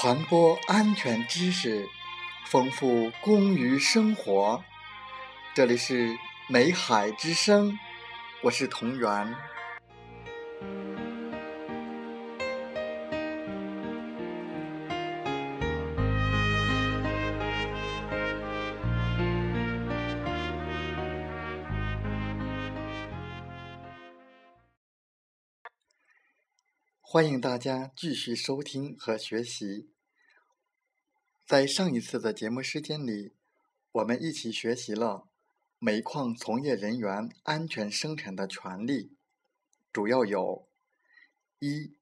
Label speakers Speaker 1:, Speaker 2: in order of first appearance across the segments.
Speaker 1: 传播安全知识，丰富公于生活。这里是美海之声，我是同源。欢迎大家继续收听和学习。在上一次的节目时间里，我们一起学习了煤矿从业人员安全生产的权利，主要有：一、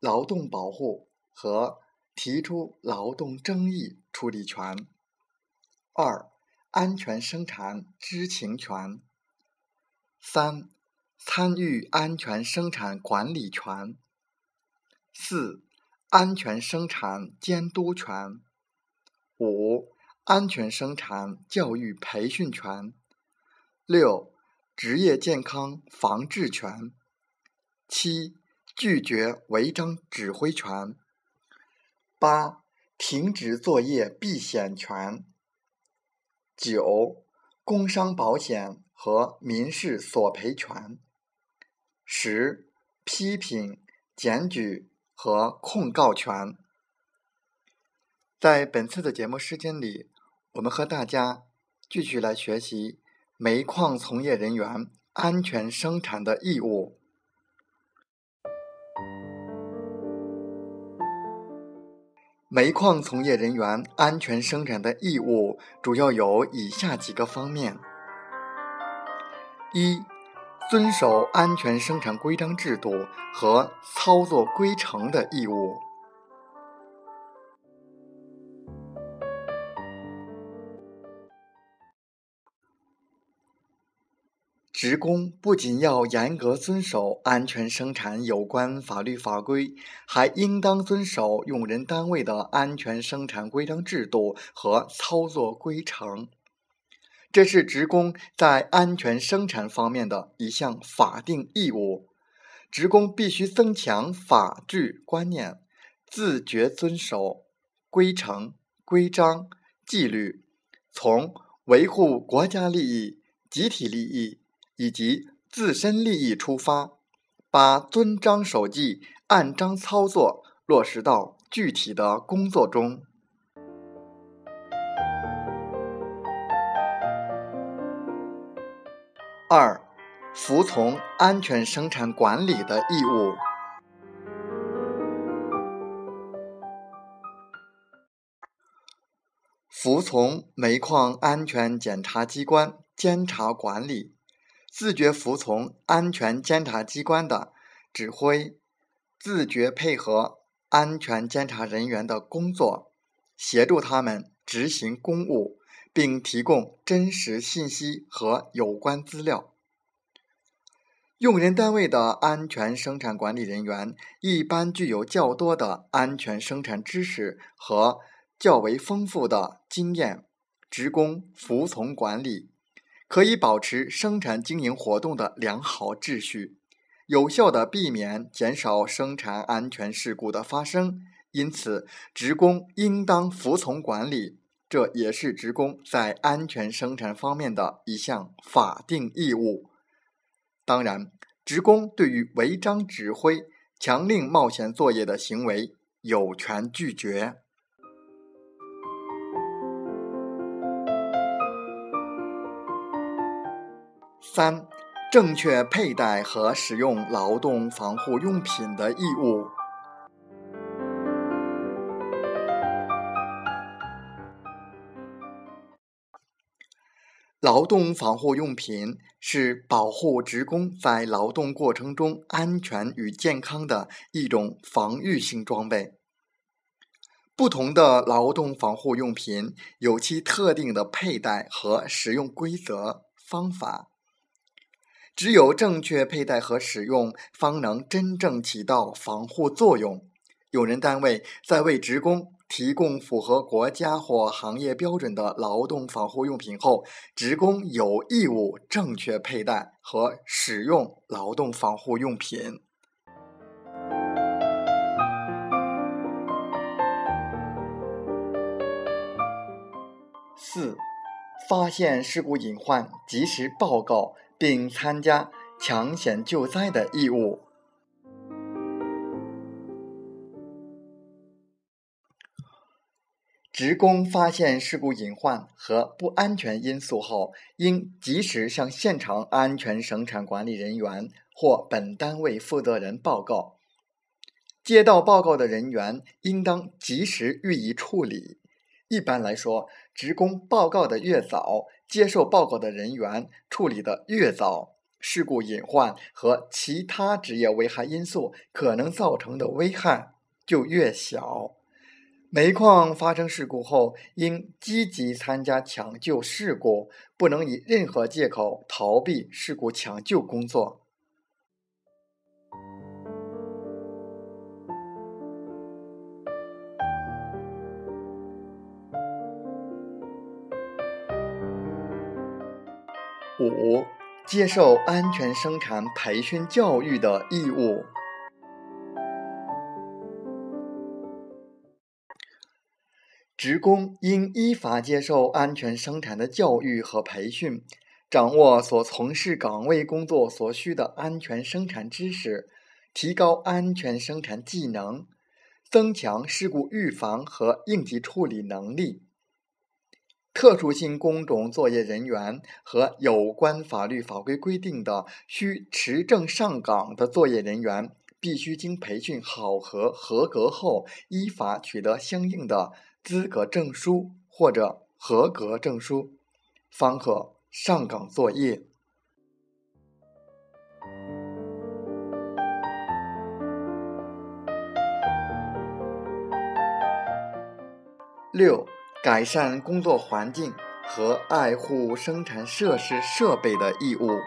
Speaker 1: 劳动保护和提出劳动争议处理权；二、安全生产知情权；三、参与安全生产管理权。四、安全生产监督权；五、安全生产教育培训权；六、职业健康防治权；七、拒绝违章指挥权；八、停止作业避险权；九、工伤保险和民事索赔权；十、批评检举。和控告权。在本次的节目时间里，我们和大家继续来学习煤矿从业人员安全生产的义务。煤矿从业人员安全生产的义务主要有以下几个方面：一。遵守安全生产规章制度和操作规程的义务。职工不仅要严格遵守安全生产有关法律法规，还应当遵守用人单位的安全生产规章制度和操作规程。这是职工在安全生产方面的一项法定义务，职工必须增强法治观念，自觉遵守规程、规章、纪律，从维护国家利益、集体利益以及自身利益出发，把遵章守纪、按章操作落实到具体的工作中。二、服从安全生产管理的义务。服从煤矿安全检查机关监察管理，自觉服从安全监察机关的指挥，自觉配合安全监察人员的工作，协助他们执行公务。并提供真实信息和有关资料。用人单位的安全生产管理人员一般具有较多的安全生产知识和较为丰富的经验，职工服从管理，可以保持生产经营活动的良好秩序，有效的避免、减少生产安全事故的发生。因此，职工应当服从管理。这也是职工在安全生产方面的一项法定义务。当然，职工对于违章指挥、强令冒险作业的行为，有权拒绝。三、正确佩戴和使用劳动防护用品的义务。劳动防护用品是保护职工在劳动过程中安全与健康的一种防御性装备。不同的劳动防护用品有其特定的佩戴和使用规则方法，只有正确佩戴和使用，方能真正起到防护作用。用人单位在为职工。提供符合国家或行业标准的劳动防护用品后职工有义务正确佩戴和使用劳动防护用品。四发现事故隐患及时报告并参加抢险救灾的义务。职工发现事故隐患和不安全因素后，应及时向现场安全生产管理人员或本单位负责人报告。接到报告的人员应当及时予以处理。一般来说，职工报告的越早，接受报告的人员处理的越早，事故隐患和其他职业危害因素可能造成的危害就越小。煤矿发生事故后，应积极参加抢救事故，不能以任何借口逃避事故抢救工作。五、接受安全生产培训教育的义务。职工应依法接受安全生产的教育和培训，掌握所从事岗位工作所需的安全生产知识，提高安全生产技能，增强事故预防和应急处理能力。特殊性工种作业人员和有关法律法规规定的需持证上岗的作业人员，必须经培训考核合格后，依法取得相应的。资格证书或者合格证书，方可上岗作业。六、改善工作环境和爱护生产设施设备的义务。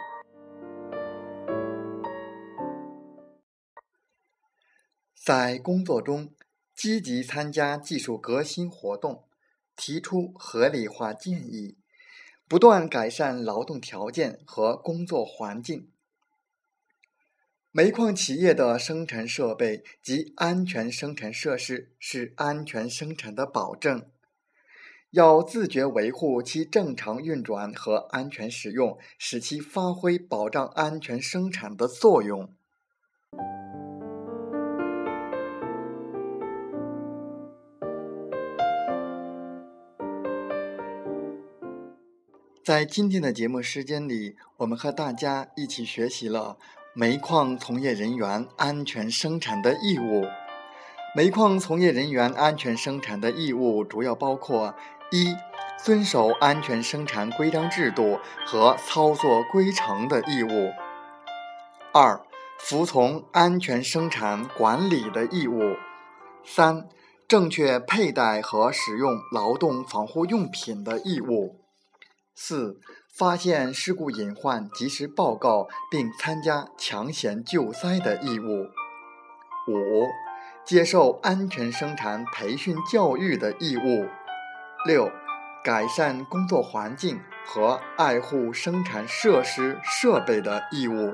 Speaker 1: 在工作中。积极参加技术革新活动，提出合理化建议，不断改善劳动条件和工作环境。煤矿企业的生产设备及安全生产设施是安全生产的保证，要自觉维护其正常运转和安全使用，使其发挥保障安全生产的作用。在今天的节目时间里，我们和大家一起学习了煤矿从业人员安全生产的义务。煤矿从业人员安全生产的义务主要包括：一、遵守安全生产规章制度和操作规程的义务；二、服从安全生产管理的义务；三、正确佩戴和使用劳动防护用品的义务。四、发现事故隐患，及时报告并参加抢险救灾的义务；五、接受安全生产培训教育的义务；六、改善工作环境和爱护生产设施设备的义务。